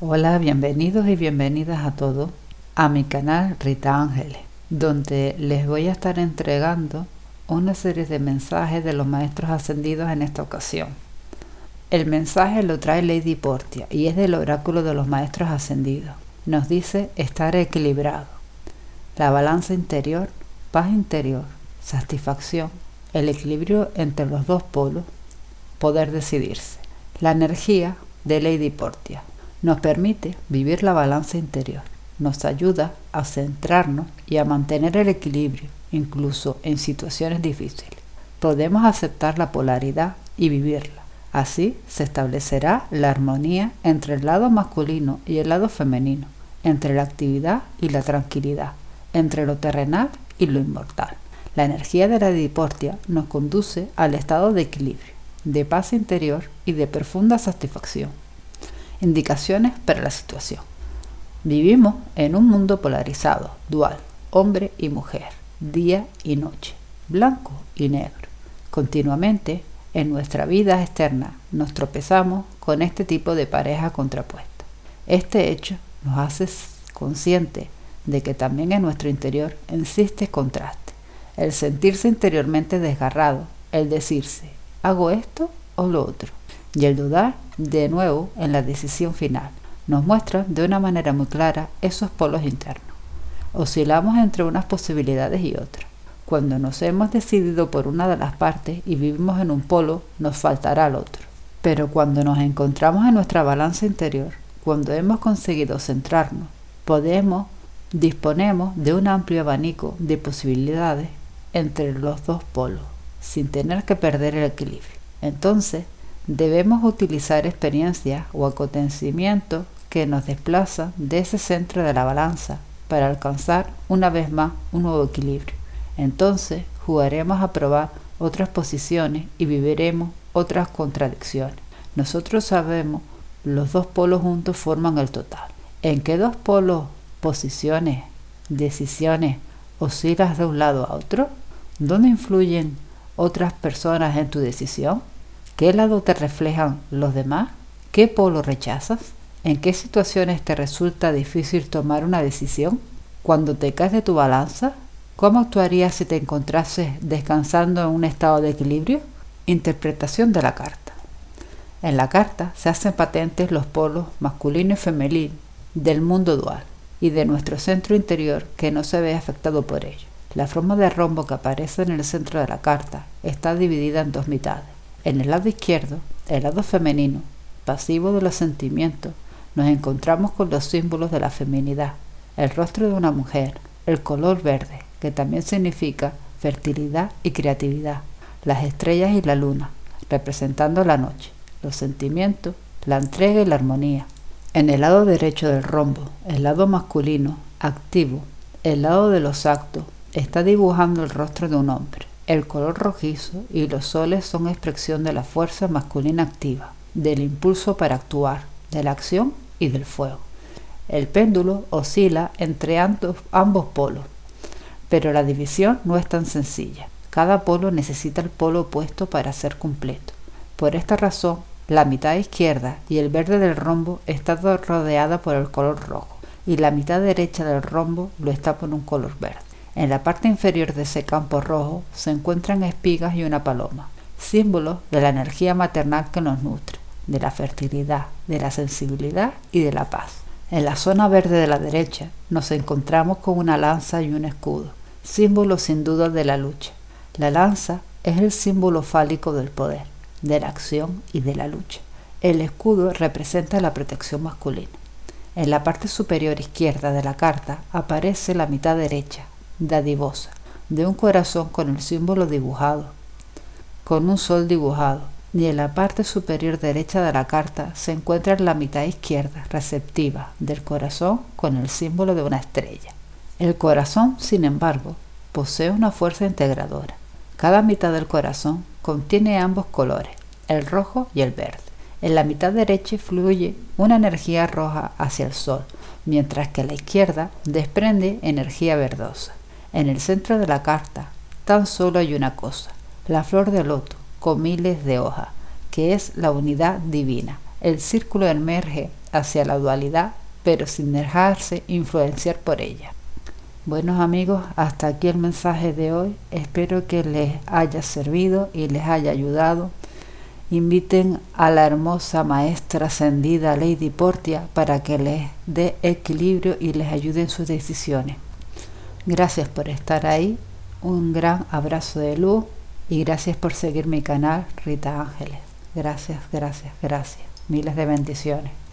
Hola, bienvenidos y bienvenidas a todos a mi canal Rita Ángeles, donde les voy a estar entregando una serie de mensajes de los maestros ascendidos en esta ocasión. El mensaje lo trae Lady Portia y es del oráculo de los maestros ascendidos. Nos dice estar equilibrado, la balanza interior, paz interior, satisfacción, el equilibrio entre los dos polos, poder decidirse. La energía de Lady Portia nos permite vivir la balanza interior, nos ayuda a centrarnos y a mantener el equilibrio, incluso en situaciones difíciles. Podemos aceptar la polaridad y vivirla. Así se establecerá la armonía entre el lado masculino y el lado femenino, entre la actividad y la tranquilidad, entre lo terrenal y lo inmortal. La energía de la diportia nos conduce al estado de equilibrio, de paz interior y de profunda satisfacción. Indicaciones para la situación. Vivimos en un mundo polarizado, dual, hombre y mujer, día y noche, blanco y negro. Continuamente, en nuestra vida externa, nos tropezamos con este tipo de pareja contrapuesta. Este hecho nos hace conscientes de que también en nuestro interior existe contraste, el sentirse interiormente desgarrado, el decirse, hago esto o lo otro, y el dudar de nuevo en la decisión final. Nos muestra de una manera muy clara esos polos internos. Oscilamos entre unas posibilidades y otras. Cuando nos hemos decidido por una de las partes y vivimos en un polo, nos faltará el otro. Pero cuando nos encontramos en nuestra balanza interior, cuando hemos conseguido centrarnos, podemos, disponemos de un amplio abanico de posibilidades entre los dos polos, sin tener que perder el equilibrio. Entonces, debemos utilizar experiencias o acontecimientos que nos desplazan de ese centro de la balanza para alcanzar una vez más un nuevo equilibrio. Entonces jugaremos a probar otras posiciones y viviremos otras contradicciones. Nosotros sabemos los dos polos juntos forman el total. ¿En qué dos polos, posiciones, decisiones oscilas de un lado a otro? ¿Dónde influyen otras personas en tu decisión? ¿Qué lado te reflejan los demás? ¿Qué polo rechazas? ¿En qué situaciones te resulta difícil tomar una decisión? Cuando te caes de tu balanza, ¿cómo actuarías si te encontrases descansando en un estado de equilibrio? Interpretación de la carta. En la carta se hacen patentes los polos masculino y femenino del mundo dual y de nuestro centro interior que no se ve afectado por ello. La forma de rombo que aparece en el centro de la carta está dividida en dos mitades en el lado izquierdo, el lado femenino, pasivo de los sentimientos, nos encontramos con los símbolos de la feminidad, el rostro de una mujer, el color verde, que también significa fertilidad y creatividad, las estrellas y la luna, representando la noche, los sentimientos, la entrega y la armonía. En el lado derecho del rombo, el lado masculino, activo, el lado de los actos, está dibujando el rostro de un hombre. El color rojizo y los soles son expresión de la fuerza masculina activa, del impulso para actuar, de la acción y del fuego. El péndulo oscila entre ambos polos, pero la división no es tan sencilla. Cada polo necesita el polo opuesto para ser completo. Por esta razón, la mitad izquierda y el verde del rombo está rodeada por el color rojo y la mitad derecha del rombo lo está por un color verde. En la parte inferior de ese campo rojo se encuentran espigas y una paloma, símbolos de la energía maternal que nos nutre, de la fertilidad, de la sensibilidad y de la paz. En la zona verde de la derecha nos encontramos con una lanza y un escudo, símbolo sin duda de la lucha. La lanza es el símbolo fálico del poder, de la acción y de la lucha. El escudo representa la protección masculina. En la parte superior izquierda de la carta aparece la mitad derecha, de un corazón con el símbolo dibujado, con un sol dibujado, y en la parte superior derecha de la carta se encuentra la mitad izquierda, receptiva, del corazón con el símbolo de una estrella. El corazón, sin embargo, posee una fuerza integradora. Cada mitad del corazón contiene ambos colores, el rojo y el verde. En la mitad derecha fluye una energía roja hacia el sol, mientras que la izquierda desprende energía verdosa. En el centro de la carta tan solo hay una cosa, la flor de loto con miles de hojas, que es la unidad divina. El círculo emerge hacia la dualidad, pero sin dejarse influenciar por ella. Buenos amigos, hasta aquí el mensaje de hoy. Espero que les haya servido y les haya ayudado. Inviten a la hermosa maestra ascendida Lady Portia para que les dé equilibrio y les ayude en sus decisiones. Gracias por estar ahí. Un gran abrazo de luz y gracias por seguir mi canal Rita Ángeles. Gracias, gracias, gracias. Miles de bendiciones.